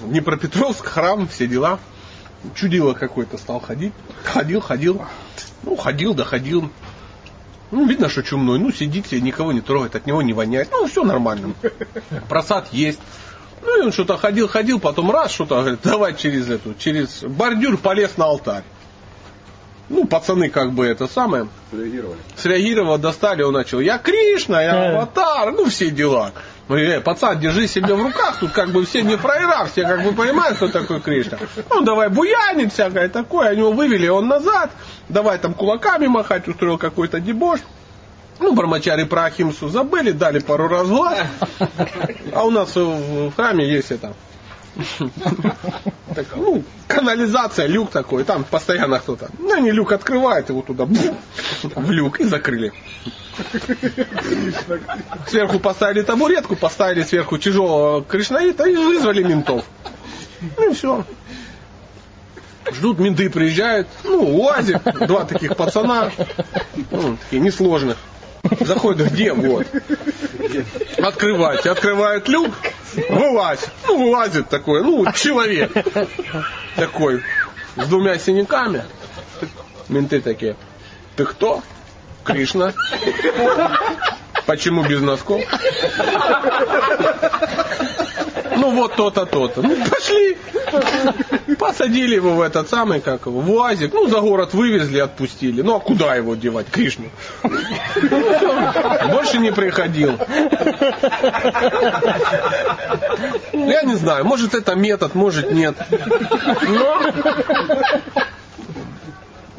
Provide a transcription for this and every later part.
Днепропетровск, храм, все дела. Чудило какой-то стал ходить. Ходил, ходил. Ну, ходил, доходил. Ну, видно, что чумной. Ну, сидит себе, никого не трогает, от него не воняет. Ну, все нормально. Просад есть. Ну, и он что-то ходил, ходил, потом раз что-то, говорит, давай через эту, через бордюр полез на алтарь. Ну, пацаны как бы это самое. Среагировали. Среагировал, достали, он начал, я Кришна, я аватар, ну, все дела. Ну, э, пацан, держи себя в руках, тут как бы все не фраера, все как бы понимают, кто такой Кришна. Ну, давай буянить всякое такое, они его вывели, он назад, давай там кулаками махать, устроил какой-то дебош. Ну, бормочари про Ахимсу забыли, дали пару раз глаз. А у нас в храме есть это, так, ну, канализация, люк такой, там постоянно кто-то. Ну, они люк открывают, его туда в люк и закрыли. Сверху поставили табуретку, поставили сверху тяжелого кришнаита и вызвали ментов. Ну и все. Ждут, менты приезжают, ну, УАЗик, два таких пацана, ну, такие несложных. Заходят, где? Вот. Открывайте. Открывают люк, вылазь. Ну, вылазит такой, ну, человек. Такой, с двумя синяками. Менты такие, ты кто? Кришна. Почему без носков? Ну вот то-то, то-то. Ну пошли. Посадили его в этот самый, как его, в УАЗик. Ну за город вывезли, отпустили. Ну а куда его девать? Кришну. Больше не приходил. Я не знаю, может это метод, может нет. Но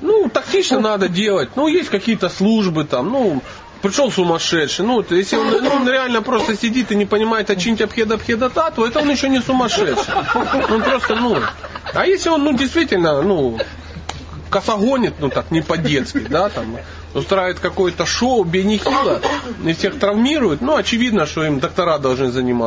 ну, тактично надо делать. Ну, есть какие-то службы там, ну, пришел сумасшедший. Ну, если он, ну, он реально просто сидит и не понимает, а чинить обхеда обхеда то это он еще не сумасшедший. Он просто, ну. А если он, ну, действительно, ну, косогонит, ну так, не по-детски, да, там, устраивает какое-то шоу, бенихило, и всех травмирует, ну, очевидно, что им доктора должны заниматься.